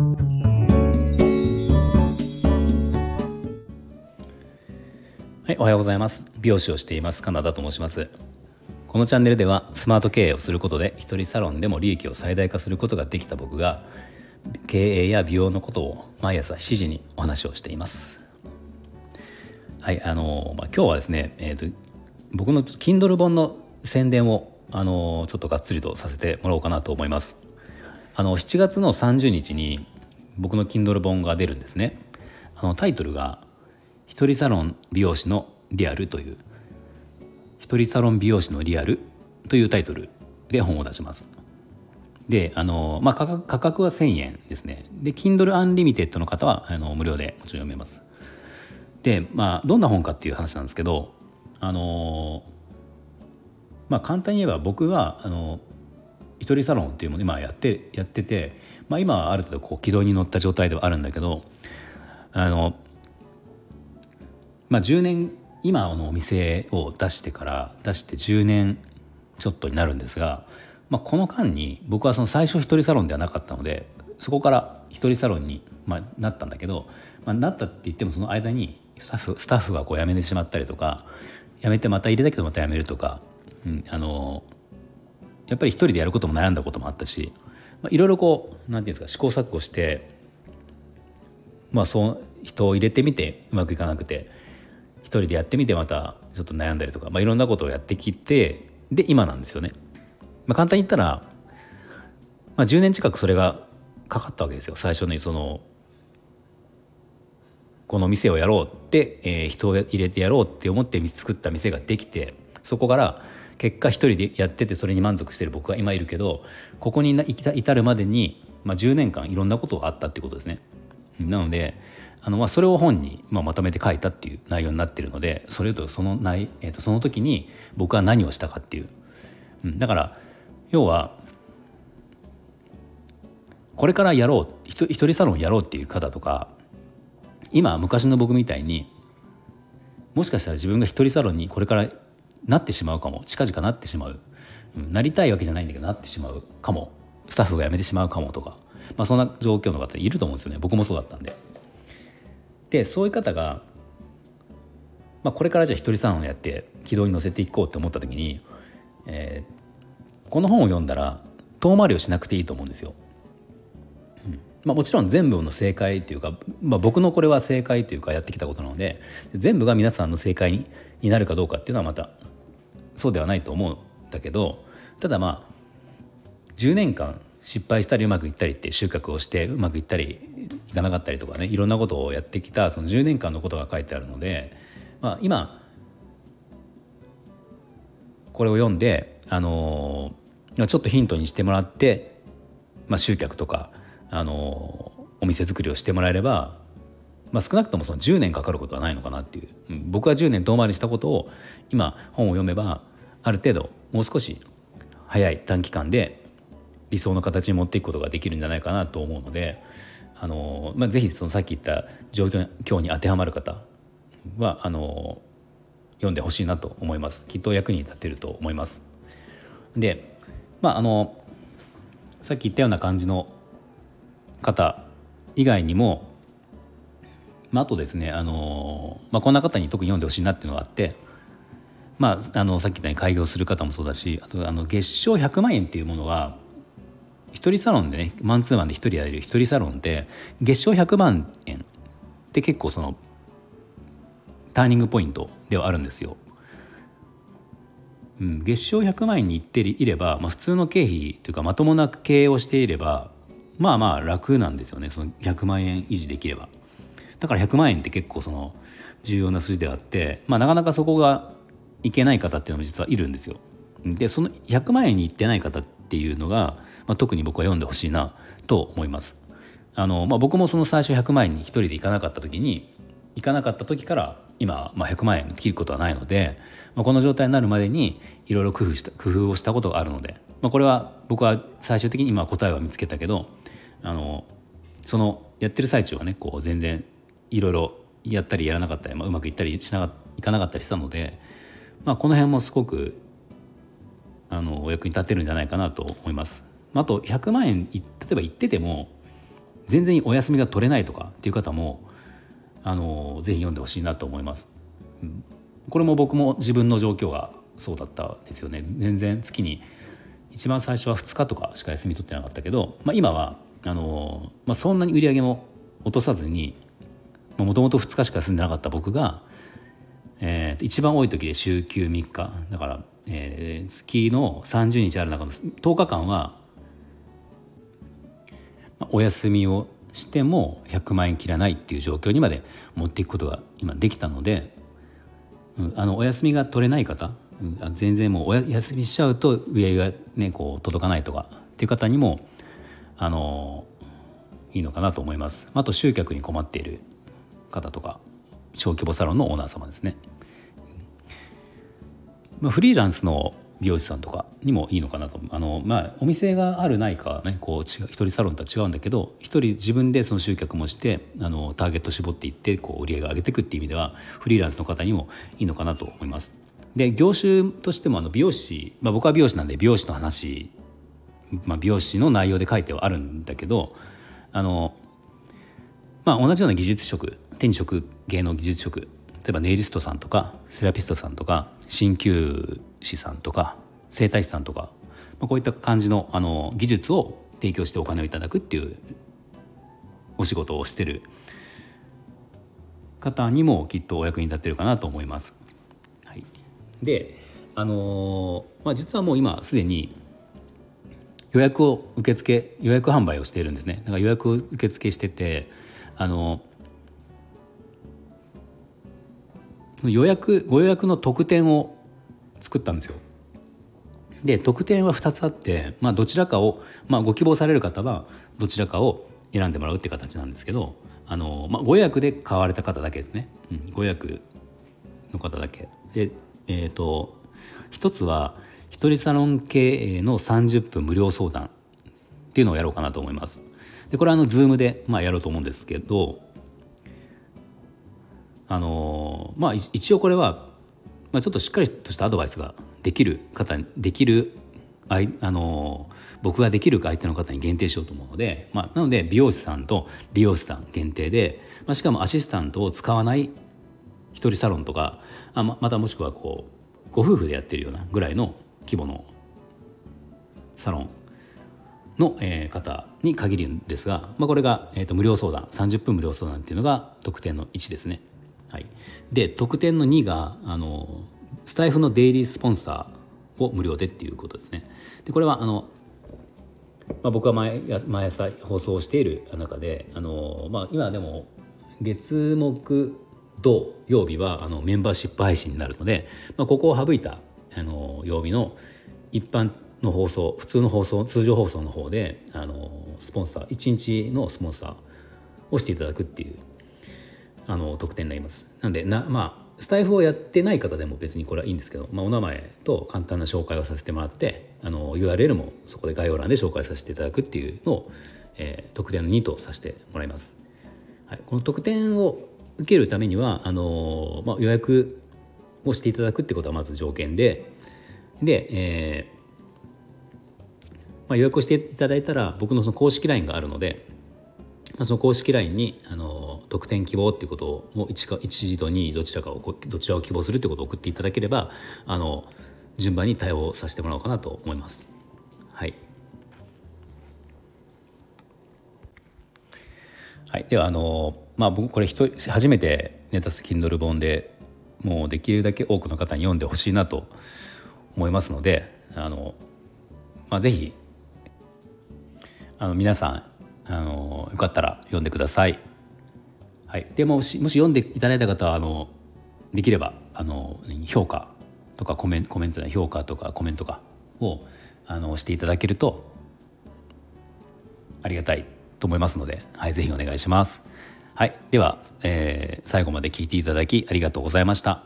はい、おはようございます。美容師をしています。カナダと申します。このチャンネルではスマート経営をすることで一人サロンでも利益を最大化することができた僕が経営や美容のことを毎朝7時にお話をしています。はいあのまあ、今日はですね、えーと、僕の Kindle 本の宣伝をあのちょっとがっつりとさせてもらおうかなと思います。あの7月の30日に僕の Kindle 本が出るんですねあのタイトルが「一人サロン美容師のリアル」という一人サロン美容師のリアルというタイトルで本を出します。で、あの、まあ、価格価格は1000円ですね。で、Kindle Unlimited の方はあの無料でもちろん読めます。で、まあ、どんな本かっていう話なんですけど、あの、まあ、簡単に言えば僕は、あの、一人サロンっていうもの今やってやってて、まあ、今はある程度こう軌道に乗った状態ではあるんだけどあの、まあ、10年今のお店を出してから出して10年ちょっとになるんですが、まあ、この間に僕はその最初一人サロンではなかったのでそこから一人サロンに、まあ、なったんだけど、まあ、なったって言ってもその間にスタッフスタッフがこう辞めてしまったりとか辞めてまた入れたけどまた辞めるとか、うん、あのやっぱり一人でやることも悩んだこともあったし、まあ、いろいろこう何て言うんですか試行錯誤してまあそう人を入れてみてうまくいかなくて一人でやってみてまたちょっと悩んだりとか、まあ、いろんなことをやってきてで今なんですよね。まあ、簡単に言ったら、まあ、10年近くそれがかかったわけですよ最初にそのこの店をやろうって、えー、人を入れてやろうって思って作った店ができてそこから結果一人でやっててそれに満足してる僕が今いるけどここに至るまでに、まあ、10年間いろんなことがあったっていうことですね。なのであのまあそれを本にまあまとめて書いたっていう内容になってるのでそれとその内、えー、とその時に僕は何をしたかっていう、うん、だから要はこれからやろう一人サロンやろうっていう方とか今昔の僕みたいにもしかしたら自分が一人サロンにこれからなってしまうかも。近々なってしまう、うん、なりたいわけじゃないんだけどなってしまうかも。スタッフが辞めてしまうかもとか、まあ、そんな状況の方いると思うんですよね。僕もそうだったんで。でそういう方が、まあ、これからじゃあ一人サロンをやって軌道に乗せていこうと思った時に、えー、この本を読んだら遠回りをしなくていいと思うんですよ。まあ、もちろん全部の正解というか、まあ、僕のこれは正解というかやってきたことなので全部が皆さんの正解になるかどうかっていうのはまたそうではないと思うんだけどただまあ10年間失敗したりうまくいったりって収穫をしてうまくいったりいかなかったりとかねいろんなことをやってきたその10年間のことが書いてあるので、まあ、今これを読んで、あのちょっとヒントにしてもらって、まあ、集客とかあのお店作りをしてもらえれば、まあ、少なくともその10年かかることはないのかなっていう、僕は10年遠回りしたことを今本を読めばある程度もう少し早い短期間で理想の形に持っていくことができるんじゃないかなと思うのであの、まあ、ぜひそのさっき言った状況に当てはまる方はあの読んでほしいなと思います。きっと役に立てると思います。でまああのさっき言ったような感じの方以外にも、まあ、あとですねあの、まあ、こんな方に特に読んでほしいなっていうのがあって、まあ、あのさっき言ったように開業する方もそうだしあとあの月賞100万円っていうものは一人サロンでねマンツーマンで一人やれる一人サロンって月賞100万円って結構そのターニングポイントではあるんですよ。うん、月賞100万円にいっていれば、まあ、普通の経費というかまともな経営をしていればまあまあ楽なんですよねその100万円維持できればだから100万円って結構その重要な数字であって、まあ、なかなかそこがいけない方っていうのも実はいるんですよ。でその100万円にいってない方っていうのが、まあ、特に僕は読んでほしいなと思います。あの、まあ、僕もその最初100万円に一人で行かなかった時に行かなかった時から今、まあ、100万円切ることはないので、まあ、この状態になるまでにいろいろ工夫した工夫をしたことがあるので、まあ、これは僕は最終的に今答えは見つけたけどあのそのやってる最中はねこう全然いろいろやったりやらなかったり、まあ、うまくいったりしなかいかなかったりしたので、まあ、この辺もすごくあのお役に立てるんじゃないかなと思います。あと100万円例えば言ってても全然お休みが取れないとかっていう方もあのぜひ読んでほしいなと思います。これも僕も自分の状況がそうだったんですよね全然月に一番最初は2日とかしか休み取ってなかったけど、まあ、今はあの、まあ、そんなに売り上げも落とさずにもともと2日しか休んでなかった僕が、えー、一番多い時で週休3日。だから、えー、月の30日ある中の10日間は、お休みをしても100万円切らないっていう状況にまで持っていくことが今できたので、うん、あのお休みが取れない方、うん、全然もうお休みしちゃうと売上がねこう届かないとかっていう方にもあのいいのかなと思います。あと集客に困っている方とか。小規模サロンのオーナー様ですね、まあ、フリーランスの美容師さんとかにもいいのかなとあの、まあ、お店があるないかねこう違う一人サロンとは違うんだけど一人自分でその集客もしてあのターゲット絞っていってこう売り上げ上げていくっていう意味ではフリーランスの方にもいいのかなと思います。で業種としてもあの美容師、まあ、僕は美容師なんで美容師の話、まあ、美容師の内容で書いてはあるんだけどあの、まあ、同じような技術職手に職芸能技術職例えばネイリストさんとかセラピストさんとか鍼灸師さんとか整体師さんとか、まあ、こういった感じのあの技術を提供してお金をいただくっていうお仕事をしてる方にもきっとお役に立ってるかなと思います。はい、であのまあ、実はもう今すでに予約を受付予約販売をしているんですねだから予約を受付しててあの予約ご予約の特典を作ったんですよ。で特典は2つあって、まあ、どちらかを、まあ、ご希望される方はどちらかを選んでもらうって形なんですけどあの、まあ、ご予約で買われた方だけですね、うん、ご予約の方だけ。でえ、ー、と一つは一人サロン経営の30分無料相談っていうのをやろうかなと思います。でこれはあの Zoom で、まあ、やろうと思うんですけどあのまあ一応これは、まあ、ちょっとしっかりとしたアドバイスができる方にできるあの僕ができる相手の方に限定しようと思うので、まあ、なので美容師さんと理容師さん限定で、まあ、しかもアシスタントを使わない一人サロンとかあままたもしくはこうご夫婦でやってるようなぐらいの規模のサロンの、え、方に限るんですが、まあ、これが、えーと無料相談30分無料相談っていうのが特典の1ですね。はい、で特典の2があのスタイフのデイリースポンサーを無料でっていうことですね。でこれはあの、まあ、僕は毎毎朝放送している中であの、まあ、今でも月木土曜日はあのメンバーシップ配信になるので、まあ、ここを省いたあの曜日の一般の放送普通の放送通常放送の方であのスポンサー1日のスポンサーをしていただくっていうあの特典になります。なんでなまあスタイフをやってない方でも別にこれはいいんですけど、まあ、お名前と簡単な紹介をさせてもらってあの URL もそこで概要欄で紹介させていただくっていうのを、えー、特典の2とさせてもらいます。はい、この特典を受けるためにはあの、まあ、予約をしていただくってことはまず条件でで、えーまあ、予約をしていただいたら僕のその公式 LINE があるので、その公式 LINE にあの得点希望っていうことを 1, か1と2どちらかをどちらを希望するってことを送っていただければあの順番に対応させてもらおうかなと思います。はい、はい、ではあのまあ僕これ初めてネタス Kindle 本でもうできるだけ多くの方に読んでほしいなと思いますのであの、まあ、ぜひあの皆さんあのよかったら読んでください。はい、でももしもし読んでいただいた方はあのできればあの評価とかコメンコメント評価とかコメントかをあのしていただけるとありがたいと思いますので、はい、ぜひお願いします。はい、では、えー、最後まで聞いていただきありがとうございました。